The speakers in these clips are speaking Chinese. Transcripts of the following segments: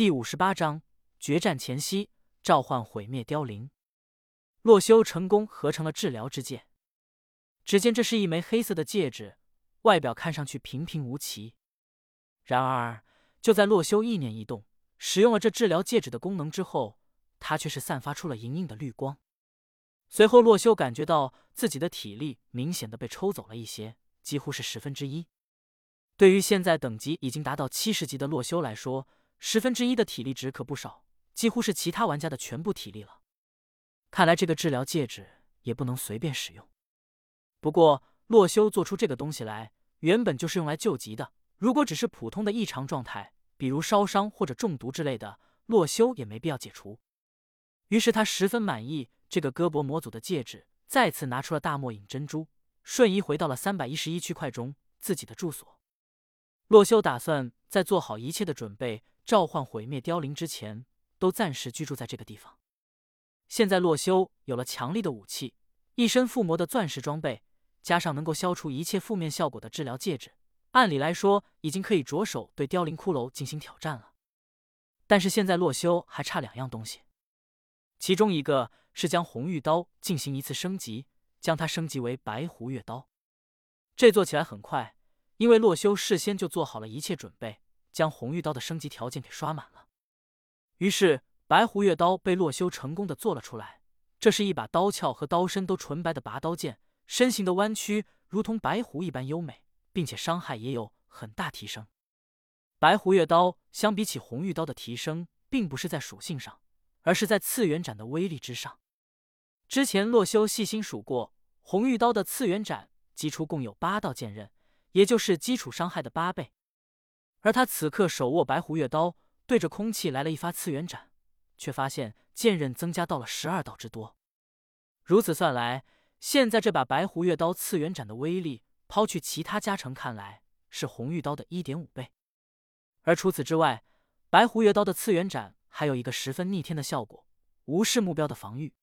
第五十八章决战前夕，召唤毁灭凋零。洛修成功合成了治疗之戒。只见这是一枚黑色的戒指，外表看上去平平无奇。然而，就在洛修意念一动，使用了这治疗戒指的功能之后，它却是散发出了莹莹的绿光。随后，洛修感觉到自己的体力明显的被抽走了一些，几乎是十分之一。对于现在等级已经达到七十级的洛修来说，十分之一的体力值可不少，几乎是其他玩家的全部体力了。看来这个治疗戒指也不能随便使用。不过洛修做出这个东西来，原本就是用来救急的。如果只是普通的异常状态，比如烧伤或者中毒之类的，洛修也没必要解除。于是他十分满意这个胳膊模组的戒指，再次拿出了大末影珍珠，瞬移回到了三百一十一区块中自己的住所。洛修打算在做好一切的准备。召唤毁灭凋零之前，都暂时居住在这个地方。现在洛修有了强力的武器，一身附魔的钻石装备，加上能够消除一切负面效果的治疗戒指，按理来说已经可以着手对凋零骷髅进行挑战了。但是现在洛修还差两样东西，其中一个是将红玉刀进行一次升级，将它升级为白狐月刀。这做起来很快，因为洛修事先就做好了一切准备。将红玉刀的升级条件给刷满了，于是白狐月刀被洛修成功的做了出来。这是一把刀鞘和刀身都纯白的拔刀剑，身形的弯曲如同白狐一般优美，并且伤害也有很大提升。白狐月刀相比起红玉刀的提升，并不是在属性上，而是在次元斩的威力之上。之前洛修细心数过，红玉刀的次元斩击出共有八道剑刃，也就是基础伤害的八倍。而他此刻手握白狐月刀，对着空气来了一发次元斩，却发现剑刃增加到了十二道之多。如此算来，现在这把白狐月刀次元斩的威力，抛去其他加成看来，是红玉刀的一点五倍。而除此之外，白狐月刀的次元斩还有一个十分逆天的效果——无视目标的防御。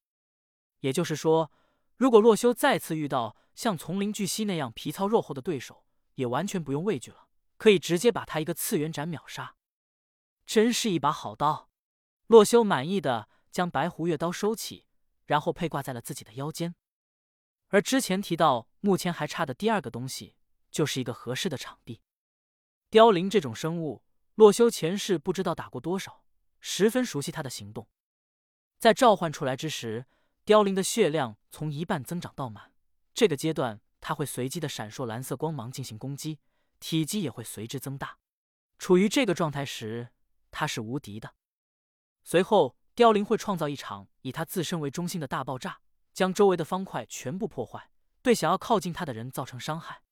也就是说，如果洛修再次遇到像丛林巨蜥那样皮糙肉厚的对手，也完全不用畏惧了。可以直接把他一个次元斩秒杀，真是一把好刀。洛修满意的将白狐月刀收起，然后佩挂在了自己的腰间。而之前提到目前还差的第二个东西，就是一个合适的场地。凋零这种生物，洛修前世不知道打过多少，十分熟悉它的行动。在召唤出来之时，凋零的血量从一半增长到满，这个阶段它会随机的闪烁蓝色光芒进行攻击。体积也会随之增大。处于这个状态时，它是无敌的。随后，凋零会创造一场以它自身为中心的大爆炸，将周围的方块全部破坏，对想要靠近它的人造成伤害。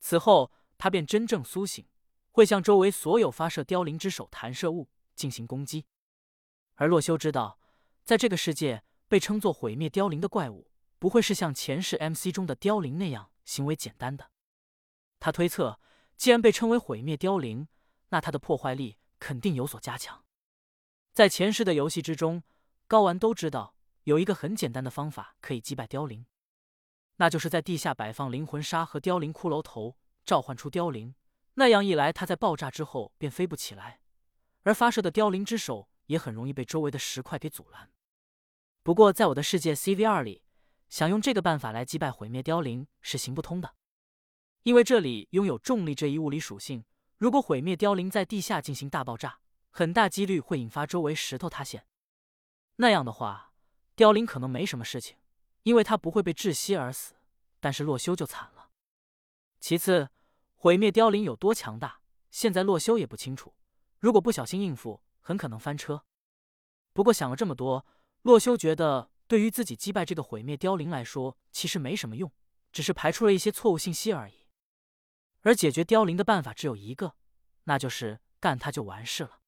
此后，它便真正苏醒，会向周围所有发射凋零之手弹射物进行攻击。而洛修知道，在这个世界，被称作毁灭凋零的怪物，不会是像前世 MC 中的凋零那样行为简单的。他推测，既然被称为毁灭凋零，那它的破坏力肯定有所加强。在前世的游戏之中，高玩都知道有一个很简单的方法可以击败凋零，那就是在地下摆放灵魂沙和凋零骷髅头，召唤出凋零。那样一来，它在爆炸之后便飞不起来，而发射的凋零之手也很容易被周围的石块给阻拦。不过，在我的世界 CVR 里，想用这个办法来击败毁灭凋零是行不通的。因为这里拥有重力这一物理属性，如果毁灭凋零在地下进行大爆炸，很大几率会引发周围石头塌陷。那样的话，凋零可能没什么事情，因为它不会被窒息而死。但是洛修就惨了。其次，毁灭凋零有多强大，现在洛修也不清楚。如果不小心应付，很可能翻车。不过想了这么多，洛修觉得对于自己击败这个毁灭凋零来说，其实没什么用，只是排出了一些错误信息而已。而解决凋零的办法只有一个，那就是干他就完事了。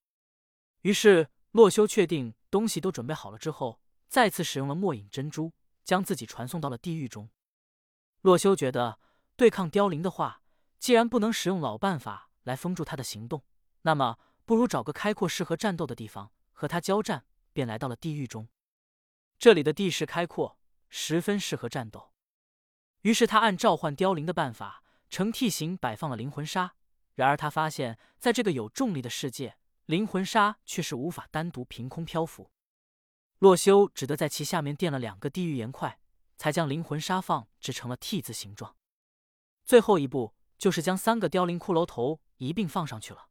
于是洛修确定东西都准备好了之后，再次使用了末影珍珠，将自己传送到了地狱中。洛修觉得对抗凋零的话，既然不能使用老办法来封住他的行动，那么不如找个开阔适合战斗的地方和他交战，便来到了地狱中。这里的地势开阔，十分适合战斗。于是他按召唤凋零的办法。呈 T 形摆放了灵魂沙，然而他发现，在这个有重力的世界，灵魂沙却是无法单独凭空漂浮。洛修只得在其下面垫了两个地狱岩块，才将灵魂沙放置成了 T 字形状。最后一步就是将三个凋零骷髅头一并放上去了。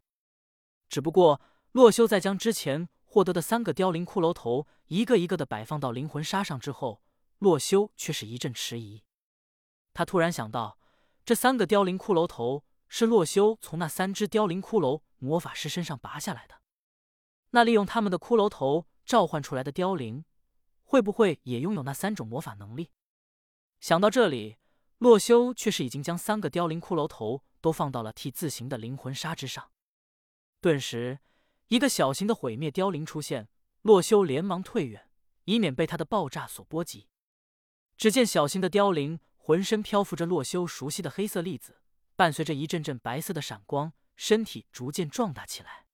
只不过，洛修在将之前获得的三个凋零骷髅头一个一个的摆放到灵魂沙上之后，洛修却是一阵迟疑。他突然想到，这三个凋零骷髅头是洛修从那三只凋零骷髅魔法师身上拔下来的。那利用他们的骷髅头召唤出来的凋零，会不会也拥有那三种魔法能力？想到这里，洛修却是已经将三个凋零骷髅头都放到了 T 字形的灵魂沙之上。顿时，一个小型的毁灭凋零出现，洛修连忙退远，以免被他的爆炸所波及。只见小型的凋零浑身漂浮着洛修熟悉的黑色粒子，伴随着一阵阵白色的闪光，身体逐渐壮大起来。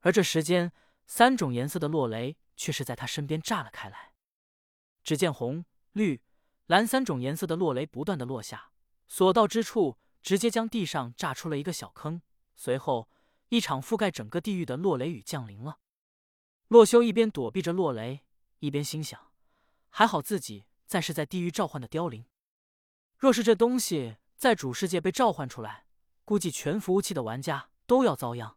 而这时间，三种颜色的落雷却是在他身边炸了开来。只见红、绿、蓝三种颜色的落雷不断的落下，所到之处，直接将地上炸出了一个小坑。随后，一场覆盖整个地狱的落雷雨降临了。洛修一边躲避着落雷，一边心想：还好自己暂时在地狱召唤的凋零，若是这东西在主世界被召唤出来，估计全服务器的玩家都要遭殃。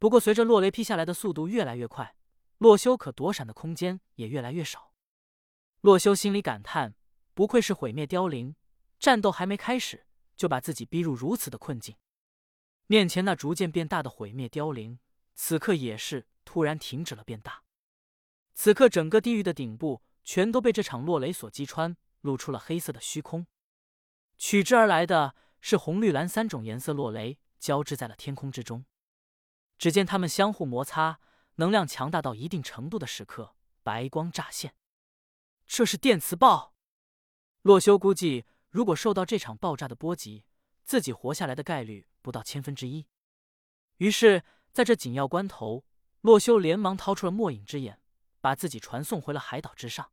不过，随着落雷劈下来的速度越来越快，洛修可躲闪的空间也越来越少。洛修心里感叹：不愧是毁灭凋零，战斗还没开始就把自己逼入如此的困境。面前那逐渐变大的毁灭凋零，此刻也是突然停止了变大。此刻，整个地狱的顶部全都被这场落雷所击穿，露出了黑色的虚空。取之而来的是红、绿、蓝三种颜色落雷交织在了天空之中。只见它们相互摩擦，能量强大到一定程度的时刻，白光乍现。这是电磁爆。洛修估计，如果受到这场爆炸的波及，自己活下来的概率不到千分之一。于是，在这紧要关头，洛修连忙掏出了末影之眼，把自己传送回了海岛之上。